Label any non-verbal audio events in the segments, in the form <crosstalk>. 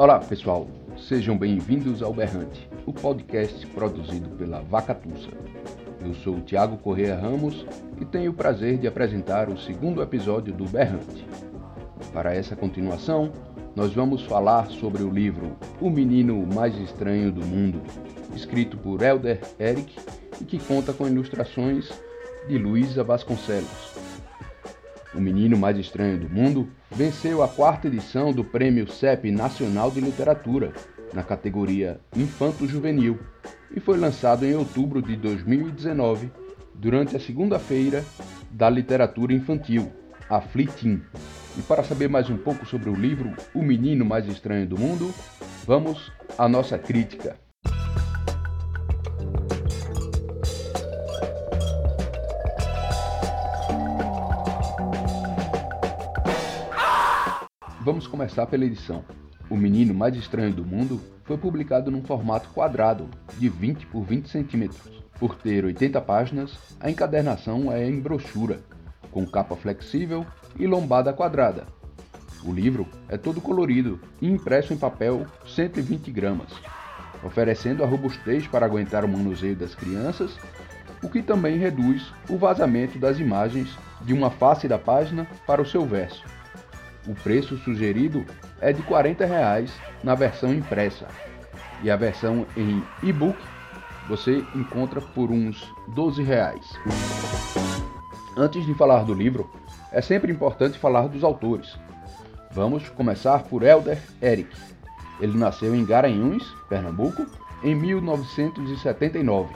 Olá pessoal, sejam bem-vindos ao Berrante, o podcast produzido pela Vacatussa. Eu sou o Tiago Correia Ramos e tenho o prazer de apresentar o segundo episódio do Berrante. Para essa continuação, nós vamos falar sobre o livro O Menino Mais Estranho do Mundo, escrito por Elder Eric e que conta com ilustrações de Luísa Vasconcelos. O Menino Mais Estranho do Mundo venceu a quarta edição do Prêmio CEP Nacional de Literatura, na categoria Infanto Juvenil, e foi lançado em outubro de 2019, durante a segunda-feira da literatura infantil, a Flitim. E para saber mais um pouco sobre o livro O Menino Mais Estranho do Mundo, vamos à nossa crítica. Vamos começar pela edição. O Menino Mais Estranho do Mundo foi publicado num formato quadrado, de 20 por 20 centímetros. Por ter 80 páginas, a encadernação é em brochura, com capa flexível e lombada quadrada. O livro é todo colorido e impresso em papel 120 gramas, oferecendo a robustez para aguentar o manuseio das crianças, o que também reduz o vazamento das imagens de uma face da página para o seu verso. O preço sugerido é de 40 reais na versão impressa e a versão em e-book você encontra por uns 12 reais. Antes de falar do livro, é sempre importante falar dos autores. Vamos começar por Elder Eric. Ele nasceu em Garanhuns, Pernambuco, em 1979.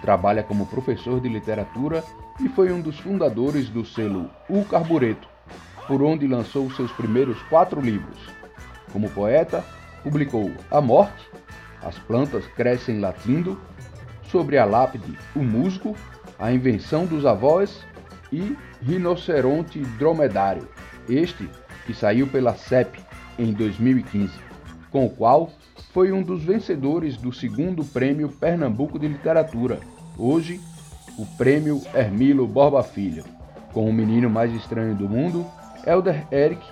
Trabalha como professor de literatura e foi um dos fundadores do selo O Carbureto, por onde lançou seus primeiros quatro livros. Como poeta, publicou A Morte, As Plantas Crescem Latindo, Sobre a Lápide, O Musgo, A Invenção dos Avós e Rinoceronte Dromedário, este que saiu pela CEP em 2015, com o qual foi um dos vencedores do segundo Prêmio Pernambuco de Literatura, hoje o Prêmio Hermilo Borba Filho. Com o menino mais estranho do mundo, Elder Eric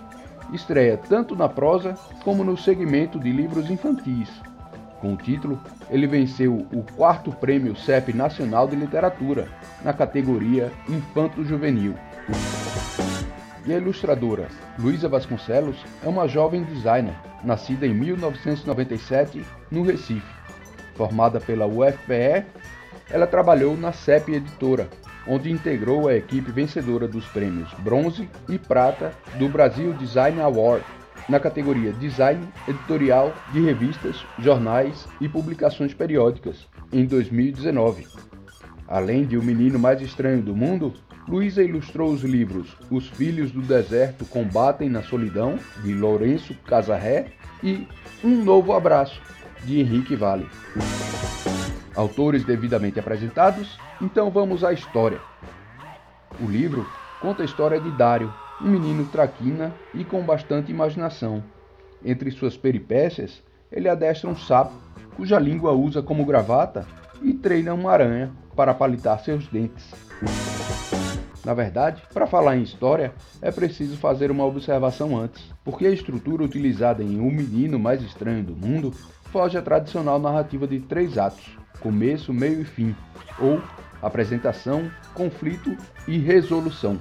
estreia tanto na prosa como no segmento de livros infantis. Com o título, ele venceu o quarto prêmio CEP Nacional de Literatura, na categoria Infanto Juvenil. E a ilustradora Luísa Vasconcelos é uma jovem designer, nascida em 1997 no Recife. Formada pela UFPE, ela trabalhou na CEP Editora, onde integrou a equipe vencedora dos prêmios Bronze e Prata do Brasil Design Award na categoria Design Editorial de revistas, jornais e publicações periódicas em 2019. Além de O Menino Mais Estranho do Mundo, Luísa ilustrou os livros Os Filhos do Deserto Combatem na Solidão, de Lourenço Casarré, e Um Novo Abraço, de Henrique Vale. Autores devidamente apresentados, então vamos à história. O livro conta a história de Dário, um menino traquina e com bastante imaginação. Entre suas peripécias, ele adestra um sapo, cuja língua usa como gravata, e treina uma aranha para palitar seus dentes. Na verdade, para falar em história, é preciso fazer uma observação antes, porque a estrutura utilizada em O Menino Mais Estranho do Mundo foge à tradicional narrativa de três atos, começo, meio e fim, ou apresentação, conflito e resolução.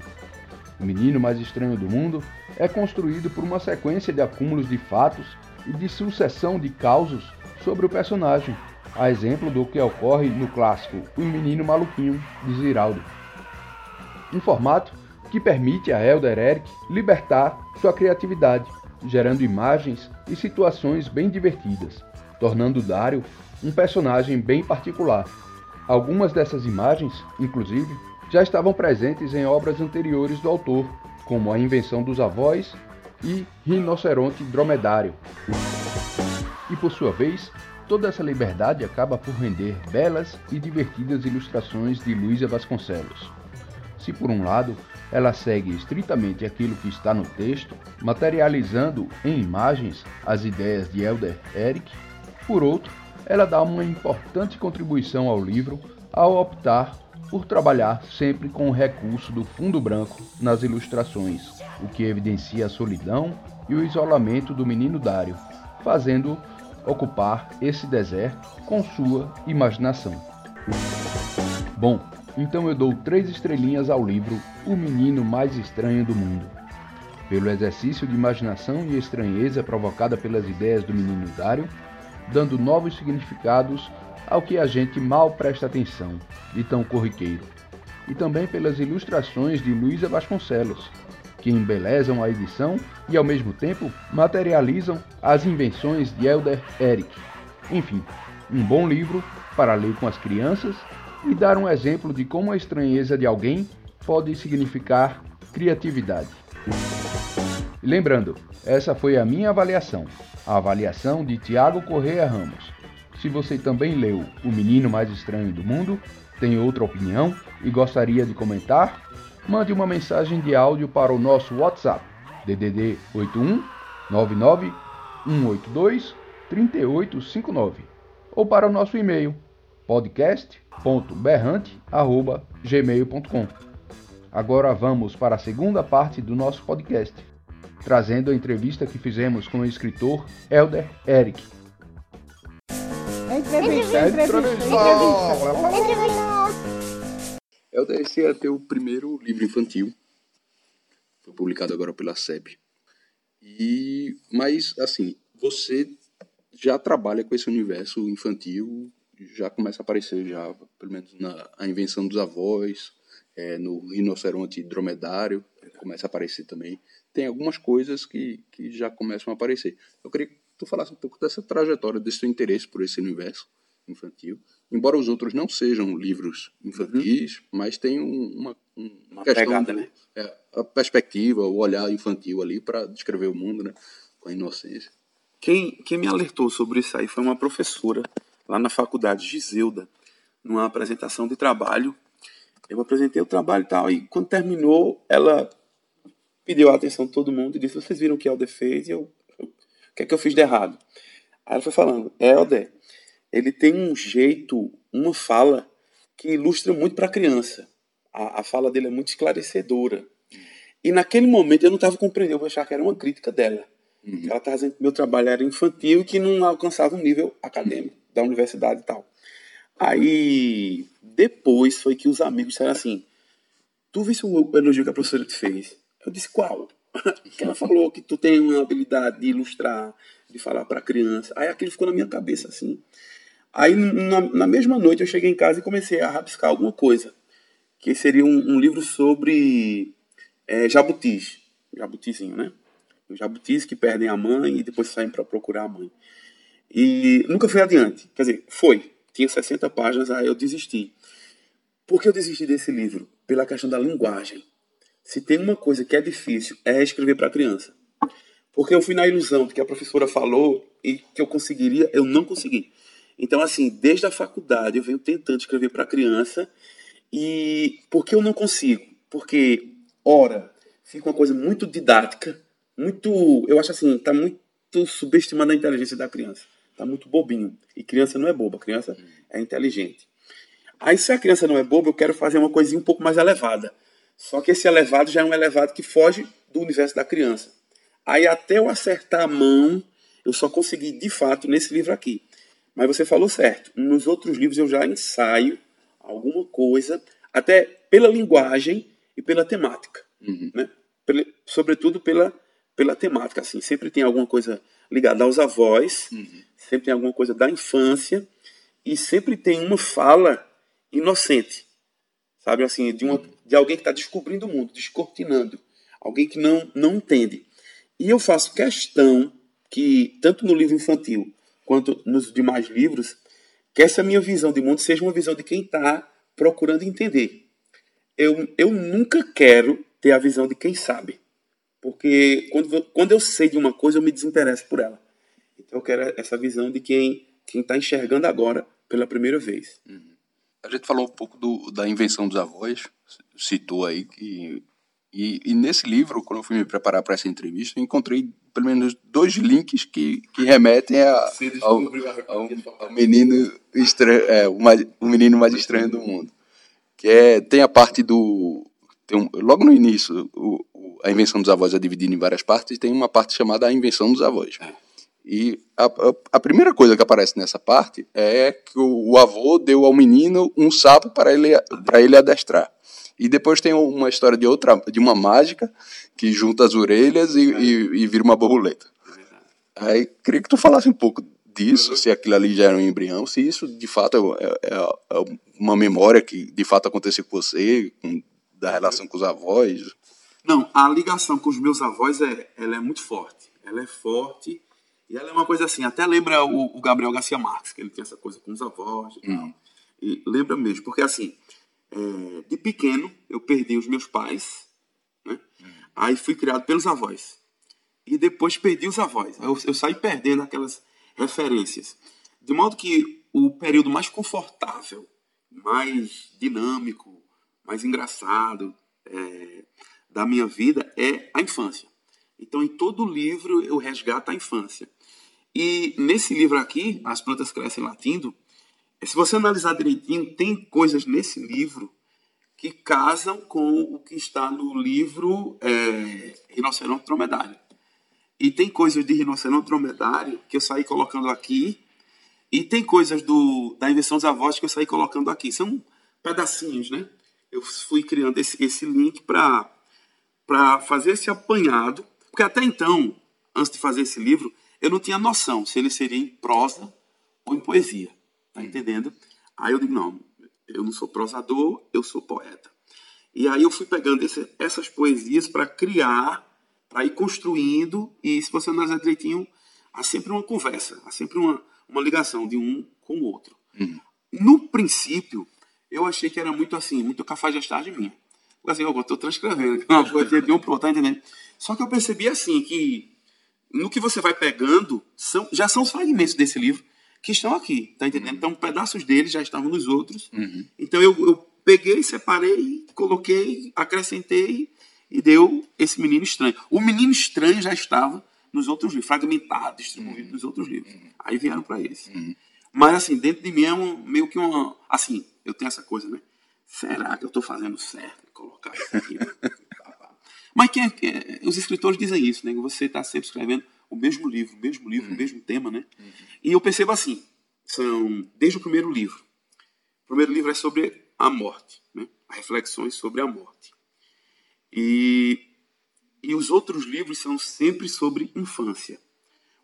O menino mais estranho do mundo é construído por uma sequência de acúmulos de fatos e de sucessão de causos sobre o personagem, a exemplo do que ocorre no clássico O Menino Maluquinho de Ziraldo. Um formato que permite a Elder Eric libertar sua criatividade, gerando imagens e situações bem divertidas, tornando Dario um personagem bem particular. Algumas dessas imagens, inclusive, já estavam presentes em obras anteriores do autor, como A Invenção dos Avós e Rinoceronte Dromedário. E por sua vez, toda essa liberdade acaba por render belas e divertidas ilustrações de Luísa Vasconcelos. Se por um lado ela segue estritamente aquilo que está no texto, materializando em imagens as ideias de Elder Eric, por outro, ela dá uma importante contribuição ao livro ao optar por trabalhar sempre com o recurso do fundo branco nas ilustrações, o que evidencia a solidão e o isolamento do menino Dário, fazendo ocupar esse deserto com sua imaginação. Bom, então eu dou três estrelinhas ao livro O Menino Mais Estranho do Mundo. Pelo exercício de imaginação e estranheza provocada pelas ideias do menino Dário, dando novos significados ao que a gente mal presta atenção, de tão corriqueiro. E também pelas ilustrações de Luísa Vasconcelos, que embelezam a edição e ao mesmo tempo materializam as invenções de Elder Eric. Enfim, um bom livro para ler com as crianças e dar um exemplo de como a estranheza de alguém pode significar criatividade. Lembrando, essa foi a minha avaliação, a avaliação de Tiago Correia Ramos. Se você também leu O Menino Mais Estranho do Mundo, tem outra opinião e gostaria de comentar, mande uma mensagem de áudio para o nosso WhatsApp DDD 81 99 182 3859 ou para o nosso e-mail podcast.berrante@gmail.com. Agora vamos para a segunda parte do nosso podcast, trazendo a entrevista que fizemos com o escritor Elder Eric. Entrevista, entrevista, entrevista. entrevista. Elder, esse é teu primeiro livro infantil. Foi publicado agora pela SEB. E, mas, assim, você já trabalha com esse universo infantil, já começa a aparecer já, pelo menos na a invenção dos avós, é, no rinoceronte dromedário, começa a aparecer também. Tem algumas coisas que, que já começam a aparecer. Eu queria que tu falasse um pouco dessa trajetória, desse seu interesse por esse universo infantil. Embora os outros não sejam livros infantis, uhum. mas tem uma, uma questão pegada, né? É, a perspectiva, o olhar infantil ali para descrever o mundo, né? Com a inocência. Quem, quem me alertou sobre isso aí foi uma professora lá na faculdade, Giselda, numa apresentação de trabalho. Eu apresentei o trabalho e tal, e quando terminou, ela pediu a atenção de todo mundo e disse: Vocês viram o que Helder fez? E eu, o que é que eu fiz de errado? Aí ela foi falando: Helder, ele tem um jeito, uma fala que ilustra muito para a criança. A fala dele é muito esclarecedora. E naquele momento eu não estava compreendendo, eu achar que era uma crítica dela. Uhum. Ela estava dizendo que meu trabalho era infantil e que não alcançava um nível acadêmico da universidade e tal. Aí, depois foi que os amigos disseram assim: Tu viste o elogio que a professora te fez? Eu disse: Qual? <laughs> ela falou que tu tem uma habilidade de ilustrar, de falar para criança. Aí aquilo ficou na minha cabeça assim. Aí, na, na, mesma noite, eu cheguei em casa e comecei a rabiscar alguma coisa. Que seria um, um livro sobre é, jabutis. Jabutizinho, né? Os jabutis que perdem a mãe e depois saem para procurar a mãe. E nunca fui adiante. Quer dizer, foi. Tinha 60 páginas, aí eu desisti. Por que eu desisti desse livro? Pela questão da linguagem. Se tem uma coisa que é difícil, é escrever para criança. Porque eu fui na ilusão de que a professora falou e que eu conseguiria, eu não consegui. Então, assim, desde a faculdade eu venho tentando escrever para criança e por que eu não consigo? Porque, ora, fica uma coisa muito didática, muito, eu acho assim, tá muito subestimando a inteligência da criança. Tá muito bobinho. E criança não é boba, criança é inteligente. Aí, se a criança não é boba, eu quero fazer uma coisinha um pouco mais elevada. Só que esse elevado já é um elevado que foge do universo da criança. Aí, até eu acertar a mão, eu só consegui de fato nesse livro aqui. Mas você falou certo. Nos outros livros eu já ensaio alguma coisa, até pela linguagem e pela temática. Uhum. Né? Sobretudo pela, pela temática. Assim. Sempre tem alguma coisa ligada aos avós, uhum. sempre tem alguma coisa da infância, e sempre tem uma fala inocente. Sabe assim, de, uma, de alguém que está descobrindo o mundo, descortinando. Alguém que não, não entende. E eu faço questão que, tanto no livro infantil quanto nos demais livros, que essa minha visão de mundo seja uma visão de quem está procurando entender. Eu, eu nunca quero ter a visão de quem sabe. Porque quando, quando eu sei de uma coisa, eu me desinteresso por ela. Então eu quero essa visão de quem está enxergando agora pela primeira vez. Uhum. A gente falou um pouco do, da invenção dos avós, citou aí que. E, e nesse livro, quando eu fui me preparar para essa entrevista, encontrei pelo menos dois links que, que remetem a, ao, ao, ao, menino estranho, é, o, mais, o menino mais estranho do mundo. Que é, tem a parte do. Um, logo no início, o, o, a invenção dos avós é dividida em várias partes, e tem uma parte chamada a invenção dos avós. E a, a, primeira coisa que aparece nessa parte é que o, o avô deu ao menino um sapo para ele, para ele adestrar. E depois tem uma história de outra, de uma mágica que junta as orelhas e, e, e vira uma borboleta. Aí queria que tu falasse um pouco disso, se aquilo ali já era um embrião, se isso de fato é, é, é uma memória que de fato aconteceu com você, com, da relação com os avós. Não, a ligação com os meus avós é, ela é muito forte. Ela é forte e ela é uma coisa assim, até lembra o, o Gabriel Garcia Marques, que ele tinha essa coisa com os avós e uhum. tal. E lembra mesmo, porque assim, é, de pequeno eu perdi os meus pais, né? Uhum. Aí fui criado pelos avós. E depois perdi os avós. Eu, eu saí perdendo aquelas referências. De modo que o período mais confortável, mais dinâmico, mais engraçado é, da minha vida é a infância. Então, em todo livro, eu resgato a infância. E nesse livro aqui, As Plantas Crescem Latindo, se você analisar direitinho, tem coisas nesse livro que casam com o que está no livro é, Rinoceronte Dromedário. E tem coisas de rinoceronte dromedário que eu saí colocando aqui. E tem coisas do, da invenção dos avós que eu saí colocando aqui. São pedacinhos, né? Eu fui criando esse, esse link para fazer esse apanhado. Porque até então, antes de fazer esse livro, eu não tinha noção se ele seria em prosa ou em poesia. Tá entendendo? Aí eu digo, não, eu não sou prosador, eu sou poeta. E aí eu fui pegando esse, essas poesias para criar para ir construindo, e se você analisar direitinho, há sempre uma conversa, há sempre uma, uma ligação de um com o outro. Uhum. No princípio, eu achei que era muito assim, muito cafajestagem minha. Porque assim, eu estou transcrevendo, uma coisa de um pro tá entendendo? Só que eu percebi assim, que no que você vai pegando, são, já são os fragmentos desse livro que estão aqui, tá entendendo? Uhum. Então, pedaços deles já estavam nos outros. Uhum. Então, eu, eu peguei, separei, coloquei, acrescentei e deu esse menino estranho. O menino estranho já estava nos outros livros, fragmentado, distribuído uhum. nos outros livros. Uhum. Aí vieram para esse. Uhum. Mas, assim, dentro de mim é um, meio que uma. Assim, eu tenho essa coisa, né? Será que eu estou fazendo certo colocar isso aqui? <laughs> Mas quem, é, quem é, os escritores dizem isso, né? Você está sempre escrevendo o mesmo livro, o mesmo livro, uhum. o mesmo tema, né? Uhum. E eu percebo assim, são desde o primeiro livro. O primeiro livro é sobre a morte, né? Reflexões sobre a morte. E, e os outros livros são sempre sobre infância.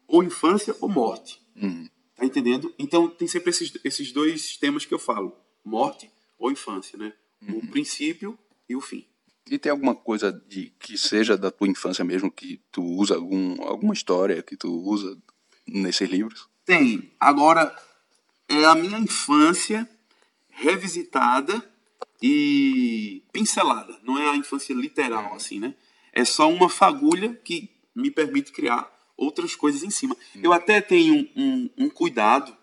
Ou infância ou morte. Uhum. Tá entendendo? Então tem sempre esses, esses dois temas que eu falo: morte ou infância, né? Uhum. O princípio e o fim. E tem alguma coisa de que seja da tua infância mesmo que tu usa algum, alguma história que tu usa nesses livros? Tem. Agora é a minha infância revisitada e pincelada. Não é a infância literal, assim, né? É só uma fagulha que me permite criar outras coisas em cima. Hum. Eu até tenho um, um, um cuidado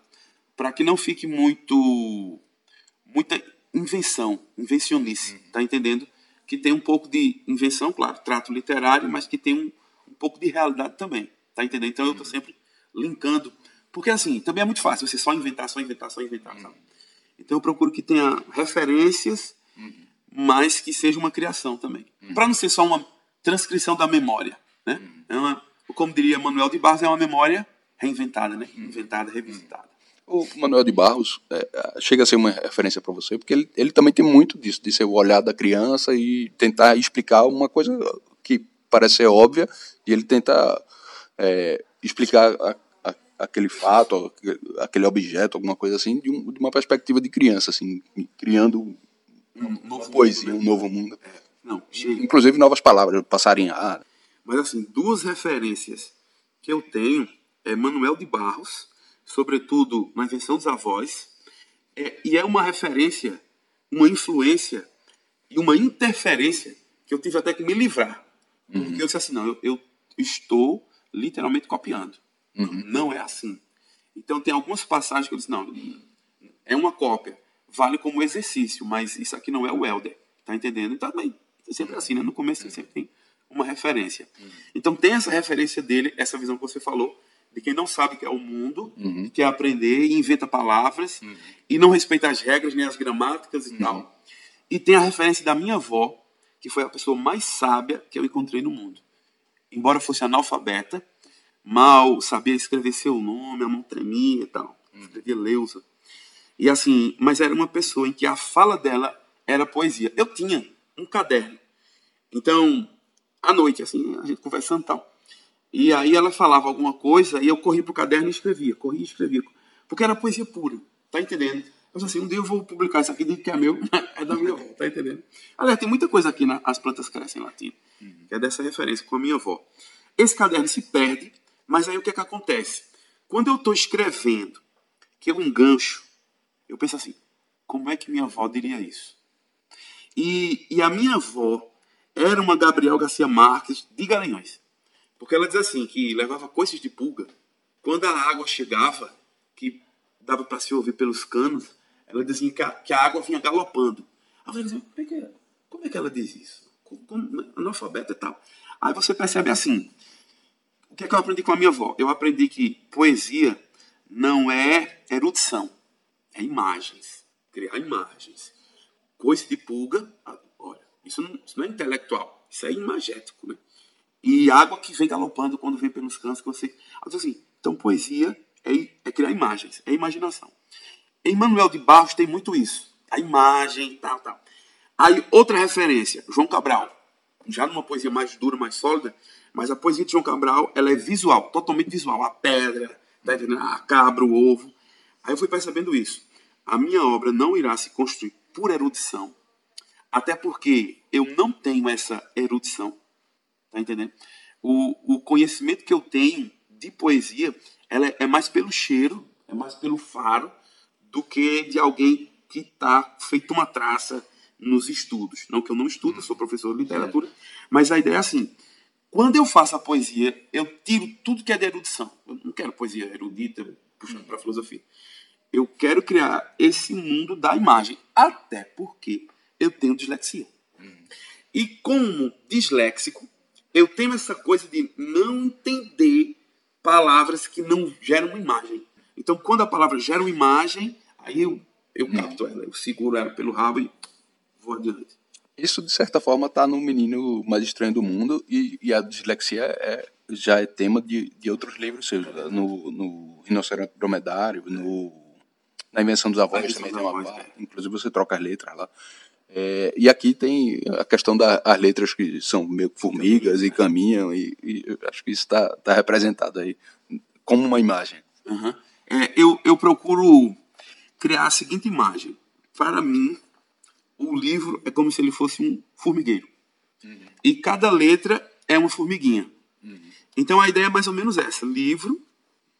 para que não fique muito muita invenção, invencionice, hum. tá entendendo? Que tem um pouco de invenção, claro, trato literário, mas que tem um, um pouco de realidade também, tá entendendo? Então eu estou hum. sempre linkando, porque assim, também é muito fácil você só inventar, só inventar, só inventar, sabe? Então eu procuro que tenha referências, uhum. mas que seja uma criação também. Uhum. Para não ser só uma transcrição da memória. Né? Uhum. É uma, como diria Manuel de Barros, é uma memória reinventada, né? Uhum. inventada, revisitada. O Manuel de Barros é, é, chega a ser uma referência para você, porque ele, ele também tem muito disso, de ser o olhar da criança e tentar explicar uma coisa que parece ser óbvia, e ele tenta é, explicar a, aquele fato, aquele objeto, alguma coisa assim, de, um, de uma perspectiva de criança, assim, criando um novo poesia, mundo, né? um novo mundo. É, não, Inclusive novas palavras, passarinhar. Mas assim, duas referências que eu tenho é Manuel de Barros, sobretudo na invenção dos avós, é, e é uma referência, uma influência e uma interferência que eu tive até que me livrar. Porque uhum. eu disse assim, não, eu, eu estou literalmente copiando. Uhum. Não é assim. Então tem algumas passagens que eu disse, não, é uma cópia. Vale como exercício, mas isso aqui não é o Elder. Tá entendendo? Então também, é sempre assim, né? No começo sempre tem uma referência. Uhum. Então tem essa referência dele, essa visão que você falou, de quem não sabe que é o mundo, uhum. quer aprender e inventa palavras uhum. e não respeita as regras nem as gramáticas e uhum. tal. E tem a referência da minha avó, que foi a pessoa mais sábia que eu encontrei no mundo. Embora fosse analfabeta, mal sabia escrever seu nome, a mão tremia e tal. Escrevia Leusa. E assim, mas era uma pessoa em que a fala dela era poesia. Eu tinha um caderno. Então, à noite, assim, a gente conversando e tal. E aí ela falava alguma coisa e eu corria pro caderno e escrevia, corria e escrevia. Porque era poesia pura, tá entendendo? Eu assim, um dia eu vou publicar isso aqui, digo que é meu, <laughs> é da minha avó, tá entendendo? Aliás, tem muita coisa aqui, na, As Plantas Crescem Latino, uhum. que é dessa referência com a minha avó. Esse caderno se perde, mas aí o que é que acontece? Quando eu estou escrevendo, que é um gancho, eu penso assim, como é que minha avó diria isso? E, e a minha avó era uma Gabriel Garcia Marques de Garanhões. Porque ela diz assim, que levava coices de pulga. Quando a água chegava, que dava para se ouvir pelos canos, ela dizia que a, que a água vinha galopando. Aí falei assim, como é que, como é que ela diz isso? Como, como, analfabeta e tal. Aí você percebe assim, o que é que eu aprendi com a minha avó? Eu aprendi que poesia não é erudição, é imagens. Criar imagens. Coice de pulga, olha, isso não, isso não é intelectual, isso é imagético, né? E água que vem galopando quando vem pelos cantos que você. Assim, então, poesia é, é criar imagens, é imaginação. Em Manuel de Barros tem muito isso. A imagem, tal, tal. Aí, outra referência, João Cabral. Já numa poesia mais dura, mais sólida, mas a poesia de João Cabral, ela é visual, totalmente visual. A pedra, tá a cabra, o ovo. Aí eu fui percebendo isso. A minha obra não irá se construir por erudição, até porque eu não tenho essa erudição. Tá entendendo? O, o conhecimento que eu tenho de poesia ela é, é mais pelo cheiro, é mais pelo faro, do que de alguém que está feito uma traça nos estudos. Não que eu não estudo, sou professor de literatura, mas a ideia é assim: quando eu faço a poesia, eu tiro tudo que é de erudição. Eu não quero poesia erudita, puxando para a filosofia. Eu quero criar esse mundo da imagem, até porque eu tenho dislexia. E como disléxico, eu tenho essa coisa de não entender palavras que não geram uma imagem. Então, quando a palavra gera uma imagem, aí eu, eu capto ela, eu seguro ela pelo rabo e vou adiante. Isso, de certa forma, está no Menino Mais Estranho do Mundo e, e a dislexia é, já é tema de, de outros livros seus. No, no Rinoceronte Dromedário, no, na Invenção dos Avós também tem uma parte. É. Inclusive, você troca as letras lá. É, e aqui tem a questão das letras que são meio formigas e caminham, e, e acho que isso está tá representado aí como uma imagem. Uhum. É, eu, eu procuro criar a seguinte imagem. Para mim, o livro é como se ele fosse um formigueiro. Uhum. E cada letra é uma formiguinha. Uhum. Então a ideia é mais ou menos essa: livro,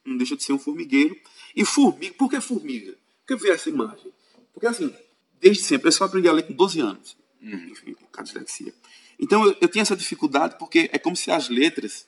não deixa de ser um formigueiro. E formiga, por que formiga? Por que ver essa imagem? Porque assim, desde sempre. Eu só aprendi a ler com 12 anos. Uhum. Enfim, com a dislexia. Então eu, eu tinha essa dificuldade porque é como se as letras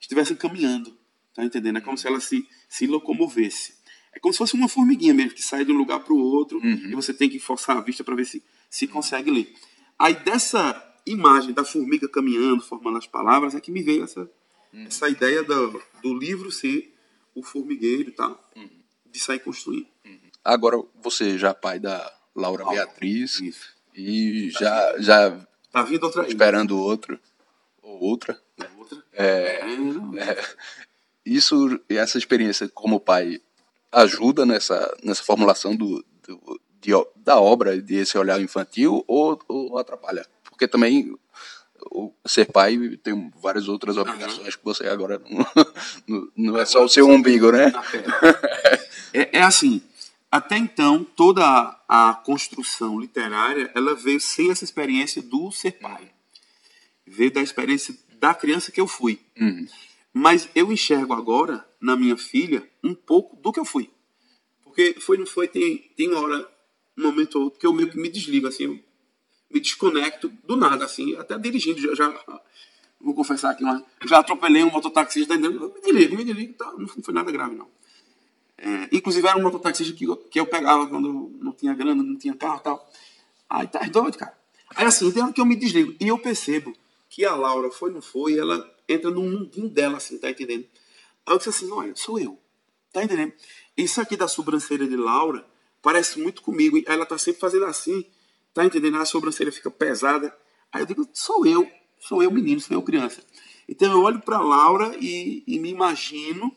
estivessem caminhando. Tá entendendo? É como se ela se, se locomovesse. É como se fosse uma formiguinha mesmo, que sai de um lugar para o outro uhum. e você tem que forçar a vista para ver se, se consegue ler. Aí dessa imagem da formiga caminhando, formando as palavras, é que me veio essa, uhum. essa ideia do, do livro ser o formigueiro e tal, uhum. de sair construindo. Uhum. Agora, você já pai da, Laura Beatriz. Isso. E já, já tá vindo outra esperando outro. Ou outra. Né? Outra. É, é, isso, essa experiência como pai ajuda nessa, nessa formulação do, do de, da obra, desse olhar infantil, ou, ou atrapalha? Porque também o, ser pai tem várias outras obrigações que você agora não, <laughs> não, é só o seu umbigo, né? É, é assim, até então, toda a, a, construção literária ela veio sem essa experiência do ser pai. Veio da experiência da criança que eu fui. Uhum. Mas eu enxergo agora, na minha filha, um pouco do que eu fui. Porque foi, não foi, tem, tem uma hora, um momento ou outro, que eu meio que me desligo, assim, eu me desconecto do nada, assim, até dirigindo, já, já vou confessar aqui, mas já atropelei um mototaxista, me desligo, me desligo, tá, não foi nada grave, não. É, inclusive era um mototaxista que, que eu pegava quando não tinha grana, não tinha carro e tal. Aí tá doido, cara. Aí assim, tem hora que eu me desligo. E eu percebo que a Laura foi, não foi, ela entra num mundinho dela, assim, tá entendendo? Aí eu disse assim, olha, sou eu. Tá entendendo? Isso aqui da sobrancelha de Laura parece muito comigo. Ela tá sempre fazendo assim, tá entendendo? A sobrancelha fica pesada. Aí eu digo, sou eu, sou eu menino, sou eu criança. Então eu olho para Laura e, e, me imagino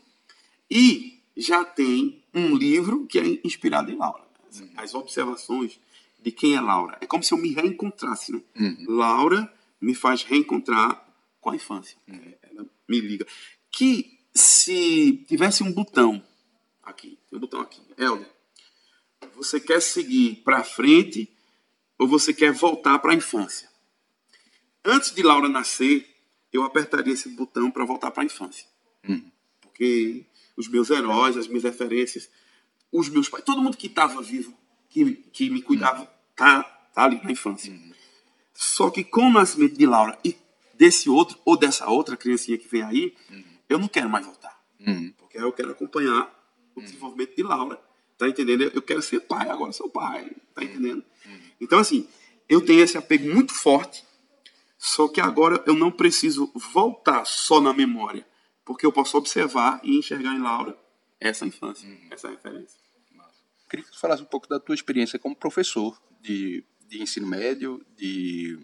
e já tem um livro que é inspirado em Laura. As, as observações de quem é Laura. É como se eu me reencontrasse. Né? Uhum. Laura me faz reencontrar com a infância. Uhum. Ela me liga. Que se tivesse um botão aqui, um botão aqui, Helder, você quer seguir para frente ou você quer voltar para a infância? Antes de Laura nascer, eu apertaria esse botão para voltar para a infância. Uhum. Porque os meus heróis, as minhas referências, os meus pais, todo mundo que estava vivo, que, que me cuidava, tá, tá ali na infância. Só que com o nascimento de Laura e desse outro, ou dessa outra criancinha que vem aí, eu não quero mais voltar. Porque eu quero acompanhar o desenvolvimento de Laura. Tá entendendo? Eu quero ser pai, agora sou pai. Tá entendendo? Então, assim, eu tenho esse apego muito forte só que agora eu não preciso voltar só na memória, porque eu posso observar e enxergar em Laura essa infância, uhum. essa referência. Queria que você falasse um pouco da tua experiência como professor de, de ensino médio, de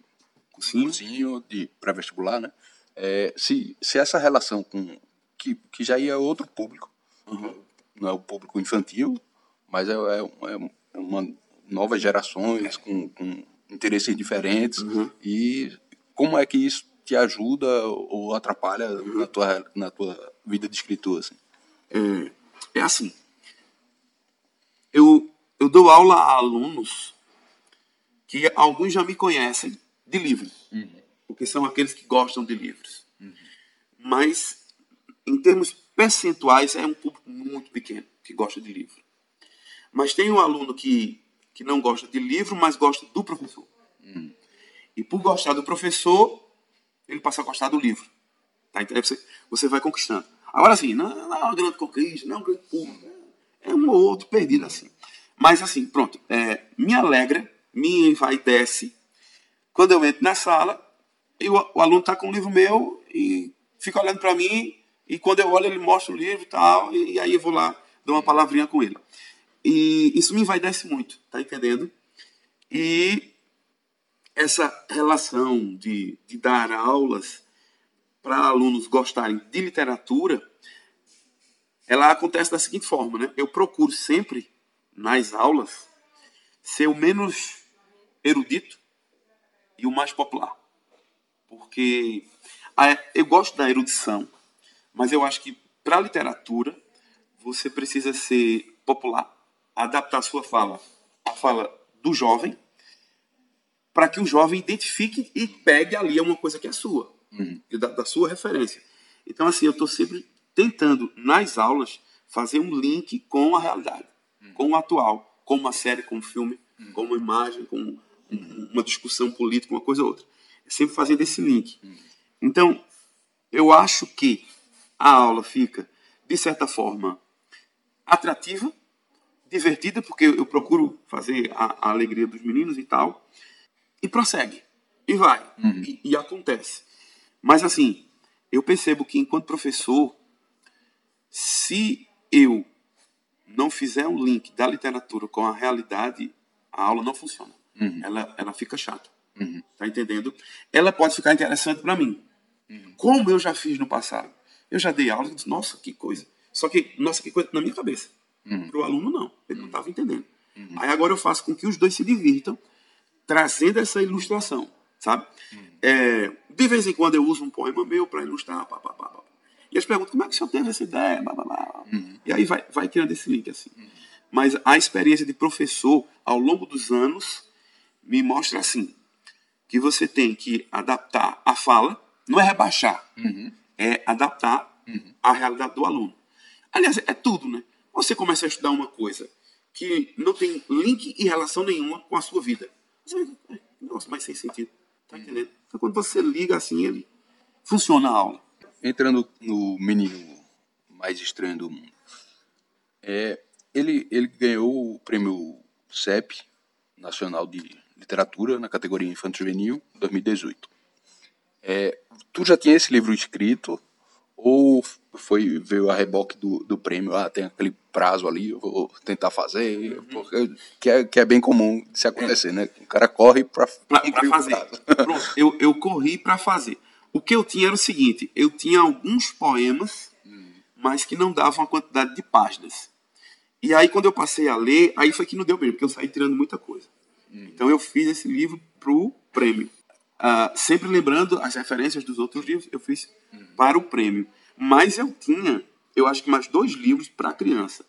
cursinho, de pré-vestibular, né? É, se, se essa relação com que, que já ia outro público, uhum. não é o público infantil, mas é, é, é uma novas gerações com, com interesses diferentes uhum. e como é que isso te ajuda ou atrapalha na tua, na tua vida de escritor? Assim? É, é assim. Eu, eu dou aula a alunos que alguns já me conhecem de livros, uhum. porque são aqueles que gostam de livros. Uhum. Mas, em termos percentuais, é um público muito pequeno que gosta de livro. Mas tem um aluno que, que não gosta de livro, mas gosta do professor. Uhum. E por gostar do professor, ele passa a gostar do livro. Tá? Então você, você vai conquistando. Agora, assim, não, não é uma grande conquista, não é um grande público. É um ou outro perdido, assim. Mas, assim, pronto. É, me alegra, me envaidece. Quando eu entro na sala, e o, o aluno está com um livro meu e fica olhando para mim. E quando eu olho, ele mostra o livro e tal. E, e aí eu vou lá, dou uma palavrinha com ele. E isso me envaidece muito, tá entendendo? E essa relação de, de dar aulas para alunos gostarem de literatura, ela acontece da seguinte forma, né? Eu procuro sempre nas aulas ser o menos erudito e o mais popular, porque eu gosto da erudição, mas eu acho que para a literatura você precisa ser popular, adaptar a sua fala à fala do jovem para que o jovem identifique e pegue ali uma coisa que é sua, uhum. da, da, sua referência. Então, assim, eu estou sempre tentando, nas aulas, fazer um link com a realidade, uhum. com o atual, com uma série, com um filme, uhum. com uma imagem, com um, uma discussão política, uma coisa ou outra. É sempre fazendo esse link. Uhum. Então, eu acho que a aula fica, de certa forma, atrativa, divertida, porque eu procuro fazer a, a alegria dos meninos e tal, e prossegue. E vai. Uhum. E, e, acontece. Mas assim, eu percebo que enquanto professor, se eu não fizer um link da literatura com a realidade, a aula não funciona. Uhum. Ela, ela fica chata. Uhum. Tá entendendo? Ela pode ficar interessante para mim. Uhum. Como eu já fiz no passado. Eu já dei aula e disse, nossa, que coisa. Só que, nossa, que coisa na minha cabeça. Uhum. Para o aluno, não. Ele não estava entendendo. Uhum. Aí agora eu faço com que os dois se divirtam trazendo essa ilustração, sabe? Hum. É, de vez em quando eu uso um poema meu para ilustrar, pá, pá, pá, e eles perguntam como é que o senhor teve essa ideia, blá, blá, blá. Uhum. e aí vai, vai criando esse link assim. Uhum. Mas a experiência de professor ao longo dos anos me mostra assim que você tem que adaptar a fala, não é rebaixar, uhum. é adaptar uhum. a realidade do aluno. Aliás, é tudo, né? Você começa a estudar uma coisa que não tem link e relação nenhuma com a sua vida. <laughs> Nossa, mas sem sentido. Tá entendendo? Então quando você liga assim, ele funciona a aula. Entrando no menino mais estranho do mundo. É, ele, ele ganhou o prêmio CEP, Nacional de Literatura, na categoria Infanto Juvenil, 2018. É, tu já tinha esse livro escrito ou foi veio a reboque do, do prêmio, ah, tem aquele prazo ali, eu vou tentar fazer, uhum. porque, que, é, que é bem comum se acontecer, né? O cara corre para fazer. <laughs> Pronto, eu, eu corri para fazer. O que eu tinha era o seguinte: eu tinha alguns poemas, mas que não davam a quantidade de páginas. E aí, quando eu passei a ler, aí foi que não deu bem, porque eu saí tirando muita coisa. Então, eu fiz esse livro para o prêmio. Uh, sempre lembrando as referências dos outros livros, eu fiz para o prêmio. Mas eu tinha, eu acho que mais dois livros para criança.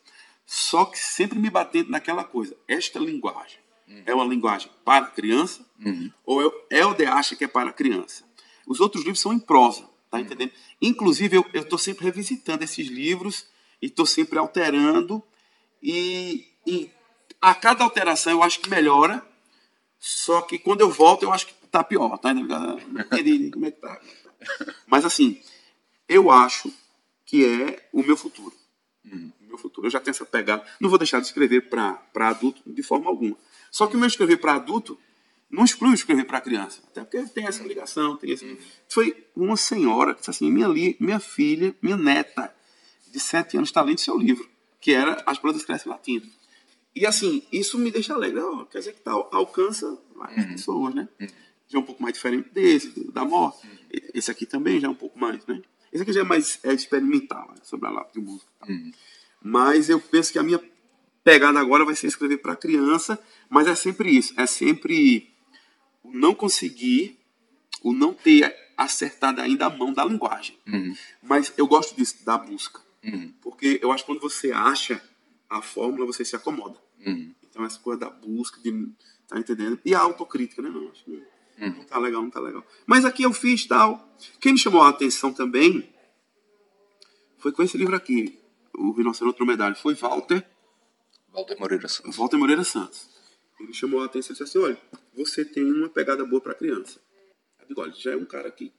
Só que sempre me batendo naquela coisa. Esta linguagem é uma linguagem para criança Uhum. ou é, o de acha que é para criança? Os outros livros são em prosa, tá entendendo? Inclusive, eu estou sempre revisitando esses livros e estou sempre alterando. E, e a cada alteração eu acho que melhora. Só que quando eu volto, eu acho que tá pior, tá entendendo? Não entendi como é que tá. Mas assim, eu acho que é o meu futuro. O meu futuro. Eu já tenho essa pegada. Não vou deixar de escrever para adulto de forma alguma. Só que o meu escrever para adulto não exclui o escrever para criança. Até porque tem essa ligação. Tem esse... Foi uma senhora que disse assim: minha, li... minha filha, minha neta de sete anos está lendo seu livro, que era As Plantas Crescem Latindo. E assim, isso me deixa alegre. Ó, quer dizer que tá, alcança várias pessoas, né? Já é um pouco mais diferente desse, do- da morte. Esse aqui também já é um pouco mais, né? Esse aqui já é mais é experimental, né? sobre a lápis de música. e tal. Mas eu penso que a minha pegada agora vai ser escrever para criança, mas é sempre isso. É sempre o não conseguir, o não ter acertado ainda a mão da linguagem. Mas eu gosto disso, da busca. Porque eu acho que quando você acha a fórmula, você se acomoda. Então, essa coisa da busca, de. Tá entendendo? E a autocrítica, né? Não, acho que não tá legal, não tá legal. Mas aqui eu fiz tal. Quem me chamou a atenção também foi com esse livro aqui, O Rinoceronte Dromedário. Foi Walter, Walter Moreira Santos. Walter Moreira Santos. Ele chamou a atenção e disse assim: olha, você tem uma pegada boa para criança. Eu digo, olha, já é um cara que,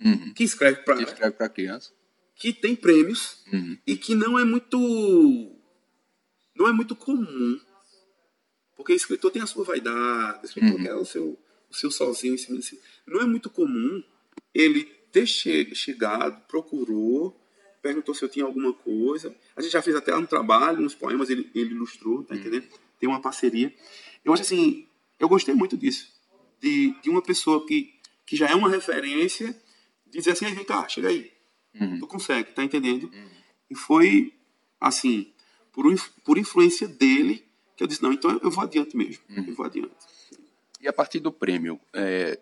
Uhum. que escreve para Que escreve para criança. que tem prêmios Uhum. e que não é muito não é muito comum porque escritor tem a sua vaidade escritor quer o seu o seu sozinho em cima si. não é muito comum ele ter che- chegado procurou perguntou se eu tinha alguma coisa a gente já fez até um trabalho uns poemas ele, ele ilustrou tá entendendo tem uma parceria eu acho assim eu gostei muito disso de, de uma pessoa que que já é uma referência dizer assim "Ei, vem cá chega aí Tu consegue, tá entendendo? E foi assim, por, por influência dele, que eu disse, não, então eu vou adiante mesmo. Eu vou adiante. E a partir do prêmio, é,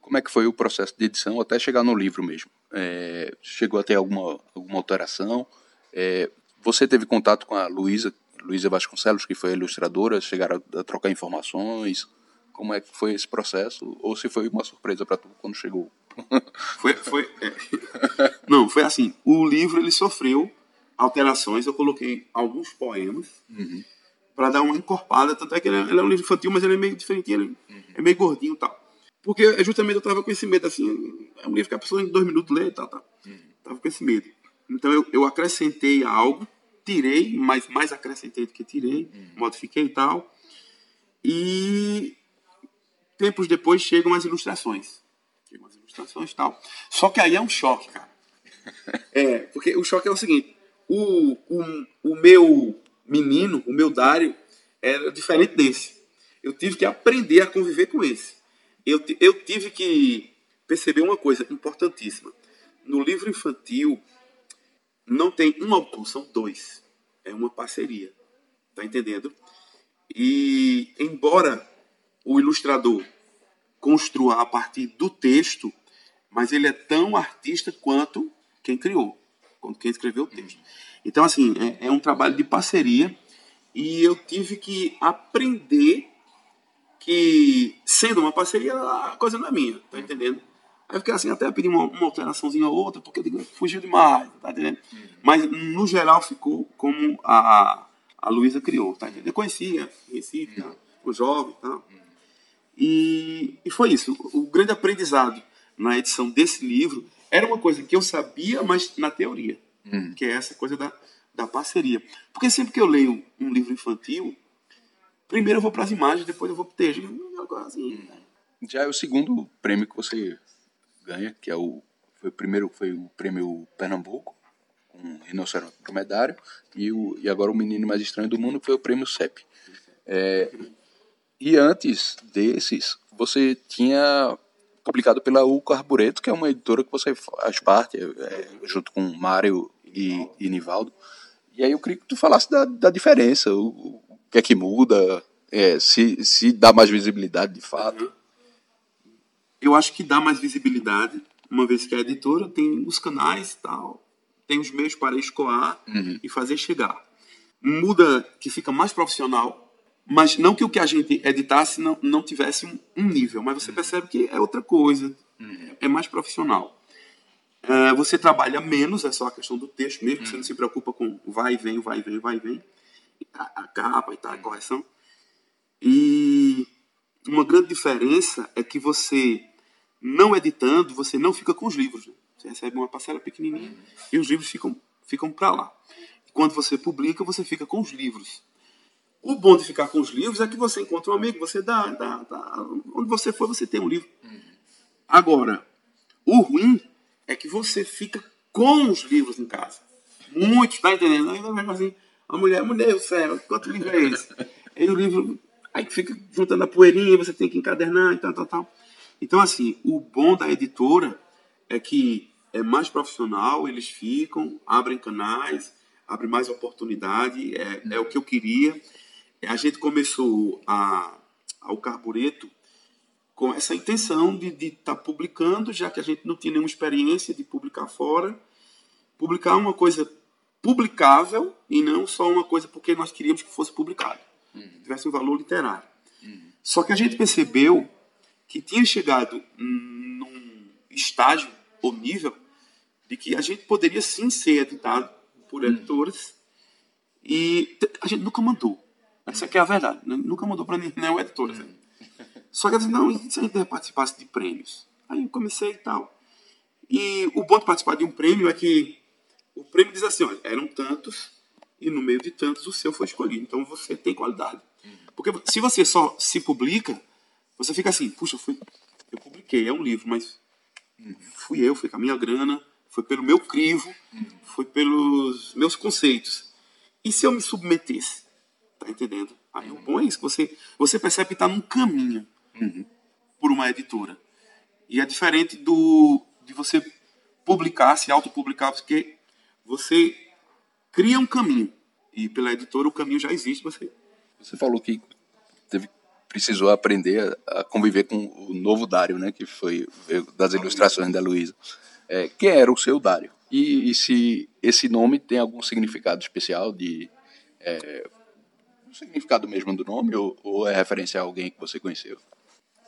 como é que foi o processo de edição até chegar no livro mesmo? É, chegou a ter alguma, alguma alteração? É, você teve contato com a Luísa, Luísa Vasconcelos, que foi a ilustradora, chegaram a, a trocar informações? Como é que foi esse processo? Ou se foi uma surpresa para tu quando chegou? <laughs> Foi, foi, é. Não, foi assim. O livro ele sofreu alterações. Eu coloquei alguns poemas para dar uma encorpada. Tanto é que ele é, ele é um livro infantil, mas ele é meio diferentinho. Ele é meio gordinho e tal. Porque é justamente eu tava com esse medo assim. É um livro que a pessoa em dois minutos lê e tal, tal. Tava com esse medo. Então eu, eu acrescentei algo, tirei, mas mais acrescentei do que tirei, modifiquei e tal. E tempos depois chegam as ilustrações. Chegam as ilustrações e tal. Só que aí é um choque, cara. <laughs> É, porque o choque é o seguinte: o, o, o meu menino, o meu Dário, era diferente desse. Eu tive que aprender a conviver com esse. Eu, eu tive que perceber uma coisa importantíssima. No livro infantil, não tem um autor, são dois. É uma parceria. Tá entendendo? E, embora o ilustrador construa a partir do texto, mas ele é tão artista quanto quem criou, quanto quem escreveu o texto. Então, assim, é, é um trabalho de parceria e eu tive que aprender que, sendo uma parceria, a coisa não é minha, tá entendendo? Aí eu fiquei assim, até pedi uma, uma alteraçãozinha ou outra, porque eu digo, fugiu demais, tá entendendo? Mas, no geral, ficou como a, a Luísa criou, tá entendendo? Eu conhecia Recife, tá? o jovem e tal. E, e foi isso. O grande aprendizado na edição desse livro era uma coisa que eu sabia, mas na teoria, que é essa coisa da, da parceria. Porque sempre que eu leio um livro infantil, primeiro eu vou para as imagens, depois eu vou para o texto. Assim, né? Já é o segundo prêmio que você ganha, que é o foi o primeiro foi o prêmio Pernambuco com rinoceronte dromedário e o e agora o menino mais estranho do mundo foi o prêmio CEP. É, e antes desses, você tinha publicado pela U Carbureto, que é uma editora que você faz parte, é, junto com Mário e, e Nivaldo. E aí eu queria que tu falasse da, da diferença, o, o que é que muda, é, se, se dá mais visibilidade de fato. Eu acho que dá mais visibilidade, uma vez que a editora tem os canais e tal, tem os meios para escoar Uhum. e fazer chegar. Muda que fica mais profissional, mas não que o que a gente editasse não, não tivesse um, um nível, mas você percebe que é outra coisa, é mais profissional. É, você trabalha menos, é só a questão do texto mesmo, você não se preocupa com vai e vem, vai e vem, vai e vem, a, a capa e tal, a correção. E uma grande diferença é que você, não editando, você não fica com os livros. né? Você recebe uma parcela pequenininha e os livros ficam, ficam para lá. Quando você publica, você fica com os livros. O bom de ficar com os livros é que você encontra um amigo, você dá, dá, dá onde você for, você tem um livro. Agora, o ruim é que você fica com os livros em casa. Muitos, tá entendendo? Aí vai assim, a mulher, mulher do céu, quanto livro é esse? <laughs> Aí o livro, aí fica juntando a poeirinha, você tem que encadernar e tal, tal, tal. Então, assim, o bom da editora é que é mais profissional, eles ficam, abrem canais, abrem mais oportunidade, é, é o que eu queria. A gente começou a, ao Carbureto com essa intenção de estar publicando, já que a gente não tinha nenhuma experiência de publicar fora, publicar uma coisa publicável e não só uma coisa porque nós queríamos que fosse publicado, tivesse um valor literário. Só que a gente percebeu que tinha chegado num estágio ou nível de que a gente poderia sim ser editado por editores e a gente nunca mandou. Essa aqui é a verdade. né? Nunca mandou para nenhum editor. assim. Só que eu disse, não, e se a gente participasse de prêmios? Aí eu comecei e tal. E o bom de participar de um prêmio é que o prêmio diz assim, olha, eram tantos e no meio de tantos o seu foi escolhido. Então você tem qualidade. Porque se você só se publica, você fica assim, puxa, eu, fui, eu publiquei, é um livro, mas fui eu, foi com a minha grana, foi pelo meu crivo, foi pelos meus conceitos. E se eu me submetesse? Tá entendendo? Aí o bom é isso, você, você percebe que está num caminho por uma editora. E é diferente do de você publicar, se autopublicar, porque você cria um caminho. E pela editora o caminho já existe, você Você falou que teve, precisou aprender a, conviver com o novo Dário, né? Que foi das ilustrações da Luísa. É, quem era o seu Dário? E, e se esse nome tem algum significado especial de é, um significado mesmo do nome ou, ou é referência a alguém que você conheceu?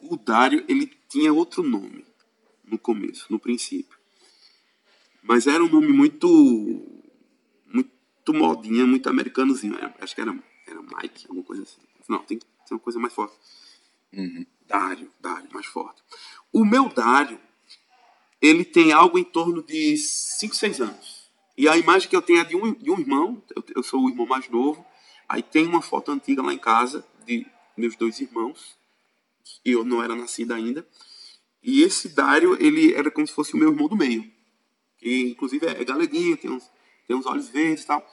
o Dário ele tinha outro nome no começo, no princípio. Mas era um nome muito muito modinha, muito americanozinho. Era- acho que era, era Mike, alguma coisa assim. Não, tem que ser uma coisa mais forte. Dário, Dário, mais forte. O meu Dário, ele tem algo em torno de 5, 6 anos. E a imagem que eu tenho é de um, de um irmão, eu, eu sou o irmão mais novo. Aí tem uma foto antiga lá em casa de meus dois irmãos eu não era nascido ainda. E esse Dário, ele era como se fosse o meu irmão do meio. Que inclusive é, galeguinho, tem uns, tem uns olhos verdes e tal.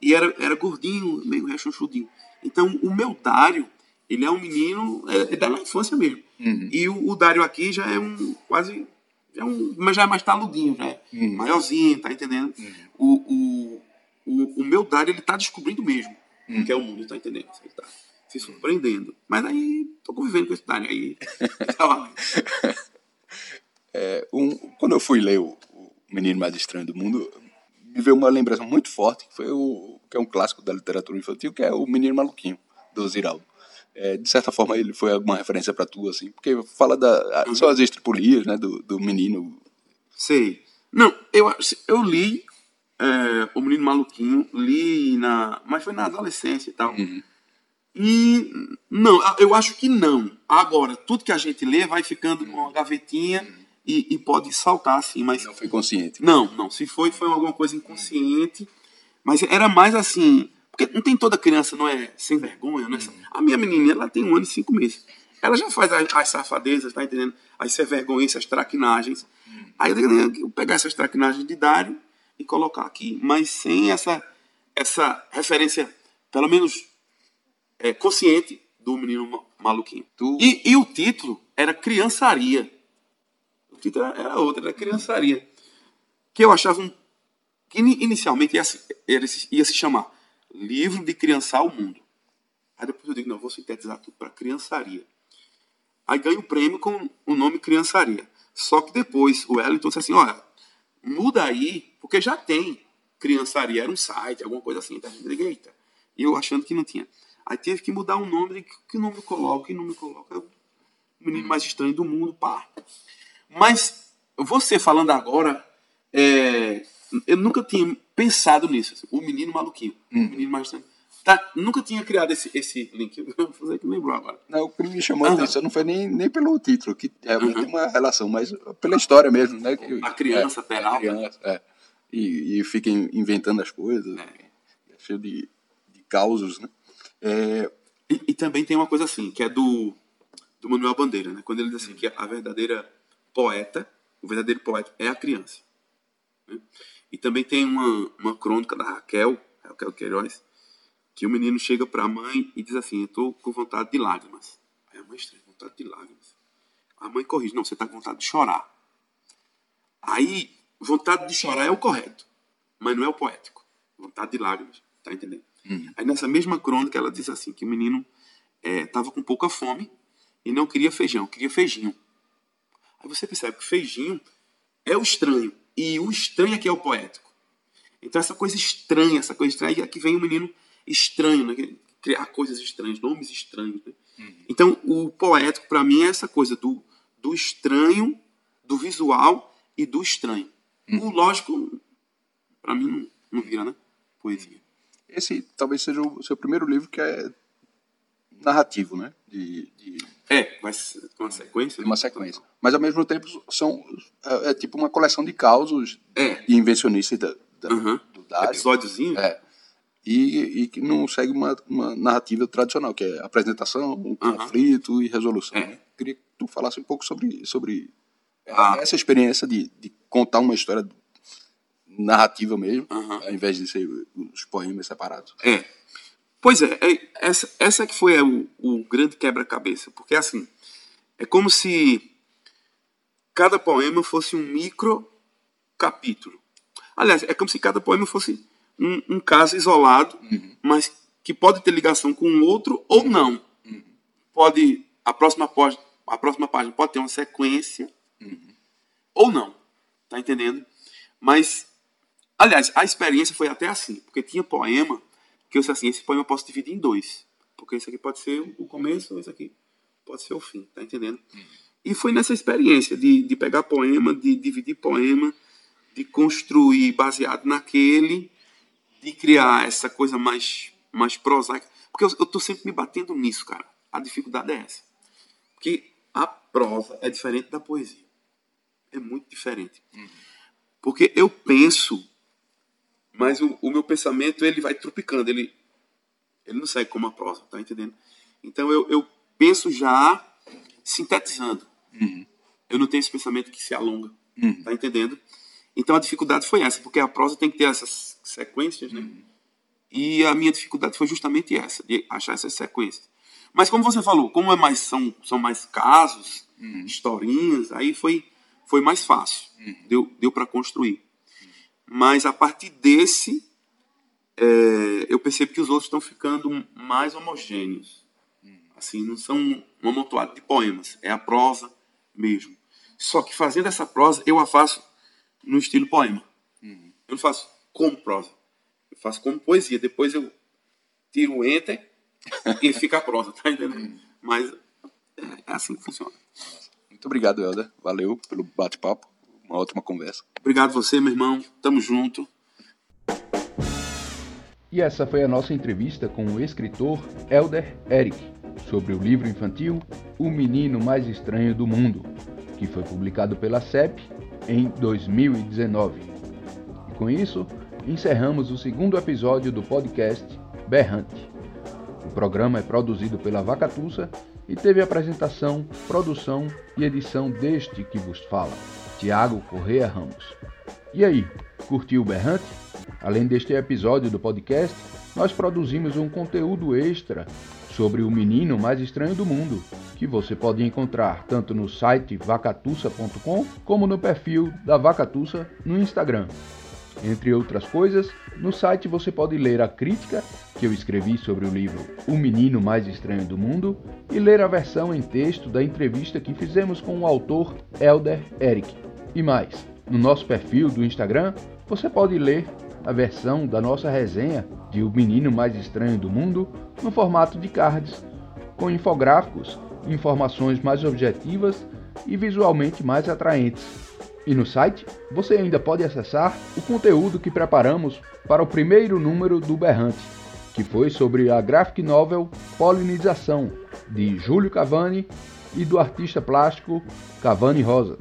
E era, era gordinho, meio rechonchudinho. Então, o meu Dário, ele é um menino, é, é da infância mesmo. E o, o Dário aqui já é um quase. já É um, mas já é mais taludinho, já é maiorzinho, tá entendendo? O, o, o, o meu Dário, ele tá descobrindo mesmo que é o mundo, tá entendendo? Ele tá se surpreendendo. Mas aí, tô convivendo com esse Dário aí. <laughs> Tá. É, um- quando eu fui ler o, o Menino Mais Estranho do Mundo, me veio uma lembrança muito forte, que foi o que é um clássico da literatura infantil, que é o Menino Maluquinho, do Ziraldo. É, de certa forma, ele foi alguma referência para tu, assim, porque fala da. São as estripulias, né, do, do menino. Sei. Não, eu, eu li é, O Menino Maluquinho, li na. Mas foi na adolescência e tal. E não, eu acho que não. Agora, tudo que a gente lê vai ficando numa gavetinha e, e pode saltar assim, mas. Não foi consciente. Não, não. Se foi, foi alguma coisa inconsciente. Mas era mais assim. Porque não tem toda criança, não é sem vergonha, né? A minha menininha, ela tem um ano e cinco meses. Ela já faz as, as safadezas, tá entendendo? As sem as traquinagens. Aí eu digo, "Não, eu pegar essas traquinagens de Dário e colocar aqui. Mas sem essa, essa referência, pelo menos é, consciente, do menino ma- maluquinho. Tu- E, e o título era Criançaria. título era, era outro, era criançaria. Que eu achava um. Que inicialmente ia, ia, ia se chamar Livro de Criançar o Mundo. Aí depois eu digo, não, vou sintetizar tudo para criançaria. Aí ganho o prêmio com o nome criançaria. Só que depois o Wellington disse assim, olha, muda aí, porque já tem criançaria, era um site, alguma coisa assim. Tá? Eita. E eu achando que não tinha. Aí teve que mudar o nome, que, que nome coloca, que nome coloca. O menino mais estranho do mundo, pá. Mas você falando agora, é, eu nunca tinha pensado nisso. Assim, o menino maluquinho. Hum. O menino mais estranho. Tá, nunca tinha criado esse, esse link. <laughs> Eu vou que lembrou agora. Não, o que me chamou a atenção não foi nem, nem pelo título, que realmente tem uma relação, mas pela história mesmo, né? Que, a criança é, terá. A criança, é. E, e fica inventando as coisas. É. é cheio de, de causos, né? É... E, e, também tem uma coisa assim, que é do, do Manuel Bandeira, né? Quando ele diz assim, que a verdadeira poeta, o verdadeiro poeta é a criança. Né? E também tem uma, uma crônica da Raquel, Raquel Queiroz, que o menino chega para a mãe e diz assim: Eu estou com vontade de lágrimas. Aí a mãe estranha, vontade de lágrimas. A mãe corrige: Não, você está com vontade de chorar. Aí, vontade de chorar é o correto, mas não é o poético. Vontade de lágrimas, tá entendendo? Uhum. Aí nessa mesma crônica ela diz assim: que o menino estava é, com pouca fome e não queria feijão, queria feijinho. Aí você percebe que feijinho é o estranho e o estranho aqui é o poético. Então essa coisa estranha, essa coisa estranha, aqui vem o menino estranho, né? criar coisas estranhas, nomes estranhos. Né? Uhum. Então, o poético, para mim, é essa coisa do, do estranho, do visual e do estranho. Uhum. O lógico, para mim, não, não vira, né? Poesia. Esse talvez seja o seu primeiro livro que é narrativo, né? De, de... É, mas uma sequência. Né? Uma sequência. Mas ao mesmo tempo são é, é tipo uma coleção de causos é. de invencionistas da, da, uhum. do Dário. Episódiozinho? É e, que não segue uma, uma, narrativa tradicional, que é apresentação, uhum. conflito e resolução. É. Queria que tu falasse um pouco sobre, sobre ah. essa experiência de, de contar uma história narrativa mesmo, uhum. ao invés de ser os poemas separados. É. Pois é, é essa, essa que foi o, o grande quebra-cabeça, porque assim, é como se cada poema fosse um micro capítulo. Aliás, é como se cada poema fosse um, um caso isolado, uhum. mas que pode ter ligação com um outro ou não. Uhum. Pode a próxima página, a próxima página pode ter uma sequência uhum. ou não, tá entendendo? Mas, aliás, a experiência foi até assim, porque tinha poema que eu disse assim, esse poema eu posso dividir em dois, porque esse aqui pode ser o começo, esse aqui pode ser o fim, tá entendendo? Uhum. E foi nessa experiência de, de pegar poema, de dividir poema, de construir baseado naquele de criar essa coisa mais, mais prosaica. Porque eu, eu tô sempre me batendo nisso, cara. A dificuldade é essa. Porque a prosa é diferente da poesia. É muito diferente. Uhum. Porque eu penso, mas o, o, meu pensamento ele vai tropicando, ele, ele não segue como a prosa, tá entendendo? Então eu, eu penso já sintetizando. Uhum. Eu não tenho esse pensamento que se alonga, uhum. tá entendendo? Então a dificuldade foi essa, porque a prosa tem que ter essas sequências, né? Uhum. E a minha dificuldade foi justamente essa, de achar essas sequências. Mas como você falou, como é mais são, são mais casos, uhum. historinhas, aí foi foi mais fácil, uhum. deu deu para construir. Mas a partir desse é, eu percebo que os outros estão ficando mais homogêneos. Uhum. Assim, não são um amontoado de poemas, é a prosa mesmo. Só que fazendo essa prosa, eu a faço no estilo poema. Uhum. Eu não faço como prosa. Eu faço como poesia. Depois eu tiro o enter e fica a prosa, tá entendendo? Uhum. Mas é assim que funciona. Muito obrigado, Helder. Valeu pelo bate-papo. Uma ótima conversa. Obrigado você, meu irmão. Tamo junto. E essa foi a nossa entrevista com o escritor Elder Eric sobre o livro infantil O Menino Mais Estranho do Mundo, que foi publicado pela CEP em 2019. E com isso, encerramos o segundo episódio do podcast Berrante. O programa é produzido pela Vacatussa e teve apresentação, produção e edição deste que vos fala, Tiago Correia Ramos. E aí, curtiu o Berrante? Além deste episódio do podcast, nós produzimos um conteúdo extra sobre o menino mais estranho do mundo, que você pode encontrar tanto no site vacatussa.com como no perfil da Vacatussa no Instagram. Entre outras coisas, no site você pode ler a crítica que eu escrevi sobre o livro O Menino Mais Estranho do Mundo e ler a versão em texto da entrevista que fizemos com o autor Elder Eric. E mais, no nosso perfil do Instagram você pode ler a versão da nossa resenha de O Menino Mais Estranho do Mundo no formato de cards, com infográficos, informações mais objetivas e visualmente mais atraentes. E no site você ainda pode acessar o conteúdo que preparamos para o primeiro número do Berrante, que foi sobre a graphic novel Polinização, de Júlio Cavani e do artista plástico Cavani Rosas.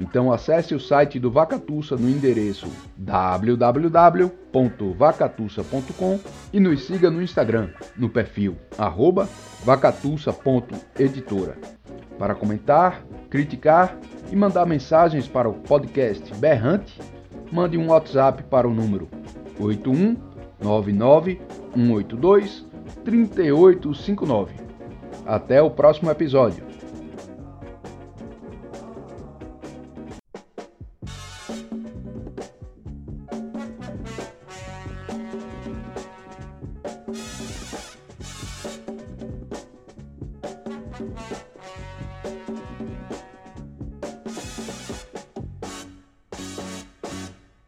Então acesse o site do Vacatussa no endereço www.vacatussa.com e nos siga no Instagram, no perfil vacatussa.editora. Para comentar, criticar e mandar mensagens para o podcast Berrante, mande um WhatsApp para o número 8199 182 3859. Até o próximo episódio.